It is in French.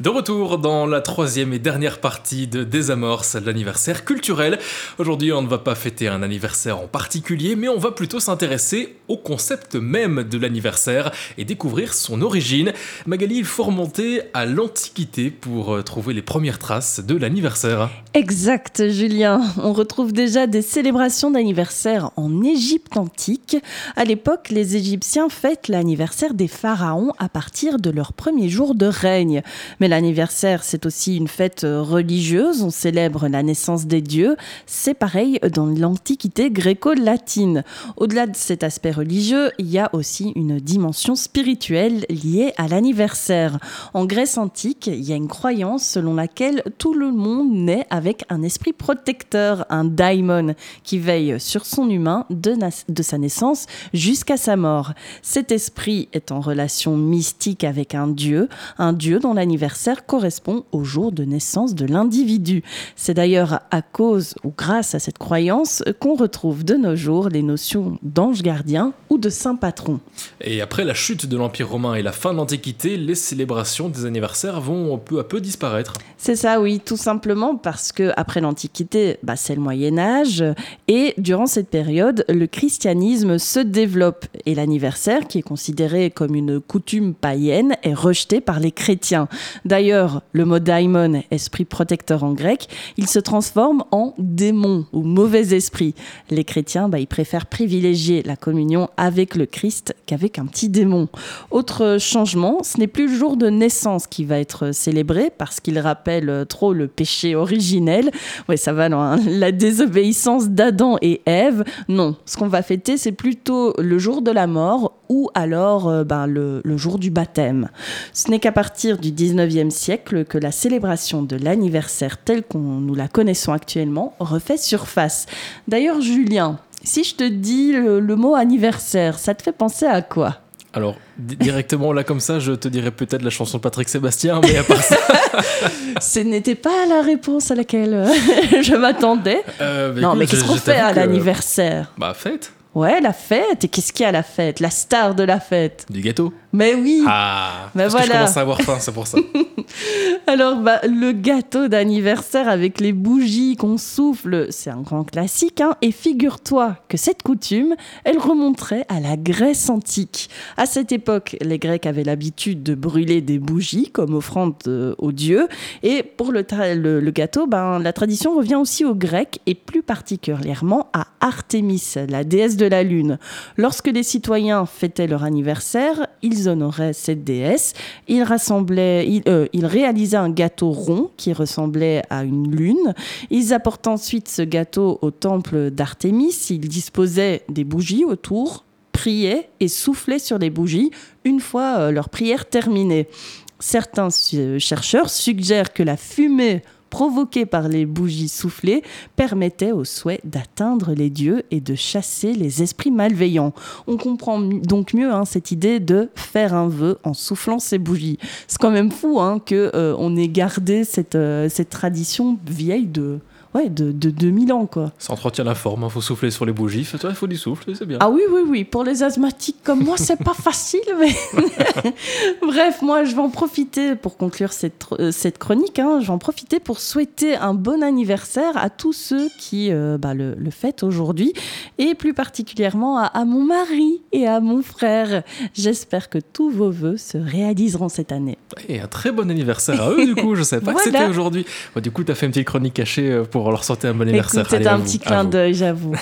De retour dans la troisième et dernière partie de Désamorce, l'anniversaire culturel. Aujourd'hui, on ne va pas fêter un anniversaire en particulier, mais on va plutôt s'intéresser au concept même de l'anniversaire et découvrir son origine. Magali, il faut remonter à l'Antiquité pour euh, trouver les premières traces de l'anniversaire. Exact, Julien. On retrouve déjà des célébrations d'anniversaire en Égypte antique. À l'époque, les Égyptiens fêtent l'anniversaire des pharaons à partir de leur premier jour de règne. Mais l'anniversaire, c'est aussi une fête religieuse. On célèbre la naissance des dieux. C'est pareil dans l'Antiquité gréco-latine. Au-delà de cet aspect religieux, il y a aussi une dimension spirituelle liée à l'anniversaire. En Grèce antique, il y a une croyance selon laquelle tout le monde naît avec un esprit protecteur, un daimon, qui veille sur son humain de, de sa naissance jusqu'à sa mort. Cet esprit est en relation mystique avec un dieu, un dieu dont l'anniversaire correspond au jour de naissance de l'individu. C'est d'ailleurs à cause ou grâce à cette croyance qu'on retrouve de nos jours les notions d'ange gardien ou de saint patron. Et après la chute de l'Empire romain et la fin de l'Antiquité, les célébrations des anniversaires vont peu à peu disparaître. C'est ça, oui, tout simplement parce que après l'Antiquité, bah, c'est le Moyen Âge et durant cette période, le christianisme se développe et l'anniversaire, qui est considéré comme une coutume païenne, est rejeté par les chrétiens. D'ailleurs, le mot daimon, esprit protecteur en grec, il se transforme en démon ou mauvais esprit. Les chrétiens, bah, ils préfèrent privilégier la communion avec le Christ qu'avec un petit démon. Autre changement, ce n'est plus le jour de naissance qui va être célébré parce qu'il rappelle trop le péché originel. Ouais, ça va dans la désobéissance d'Adam et Ève. Non, ce qu'on va fêter, c'est plutôt le jour de la mort ou alors euh, ben, le, le, jour du baptême. Ce n'est qu'à partir du 19e siècle que la célébration de l'anniversaire telle qu'on nous la connaissons actuellement refait surface. D'ailleurs, Julien, si je te dis le, le mot anniversaire, ça te fait penser à quoi alors, directement là comme ça, je te dirais peut-être la chanson de Patrick Sébastien, mais à part ça. Ce n'était pas la réponse à laquelle je m'attendais. Euh, bah non, écoute, mais qu'est-ce qu'on fait à que... l'anniversaire? Bah, fête. Ouais, la fête. Et qu'est-ce qu'il y a à la fête? La star de la fête Du gâteau. Mais oui. Ah. Mais parce voilà. que je commence à avoir faim, c'est pour ça. Alors, bah, le gâteau d'anniversaire avec les bougies qu'on souffle, c'est un grand classique. Hein et figure-toi que cette coutume, elle remonterait à la Grèce antique. À cette époque, les Grecs avaient l'habitude de brûler des bougies comme offrande euh, aux dieux. Et pour le, le, le gâteau, ben, la tradition revient aussi aux Grecs et plus particulièrement à Artémis, la déesse de la lune. Lorsque les citoyens fêtaient leur anniversaire, ils honoraient cette déesse. Ils rassemblaient, ils, euh, ils réalisaient un gâteau rond qui ressemblait à une lune. Ils apportaient ensuite ce gâteau au temple d'Artémis. Ils disposaient des bougies autour, priaient et soufflaient sur les bougies une fois euh, leur prière terminée. Certains euh, chercheurs suggèrent que la fumée provoquée par les bougies soufflées permettait au souhait d'atteindre les dieux et de chasser les esprits malveillants. On comprend donc mieux hein, cette idée de faire un vœu en soufflant ces bougies. C'est quand même fou hein, que euh, on ait gardé cette, euh, cette tradition vieille de ouais, de, de 2000 ans, quoi. Ça entretient la forme, il hein. faut souffler sur les bougies, il faut du souffle, c'est bien. Ah oui, oui, oui, pour les asthmatiques comme moi, c'est pas facile, mais... Bref, moi, je vais en profiter pour conclure cette, euh, cette chronique, hein, je vais en profiter pour souhaiter un bon anniversaire à tous ceux qui euh, bah, le, le fêtent aujourd'hui, et plus particulièrement à, à mon mari et à mon frère. J'espère que tous vos voeux se réaliseront cette année. Et un très bon anniversaire à eux, du coup, je savais pas voilà. que c'était aujourd'hui. Bon, du coup, tu as fait une petite chronique cachée pour pour leur souhaiter un bon anniversaire. C'était un petit clin d'œil, j'avoue.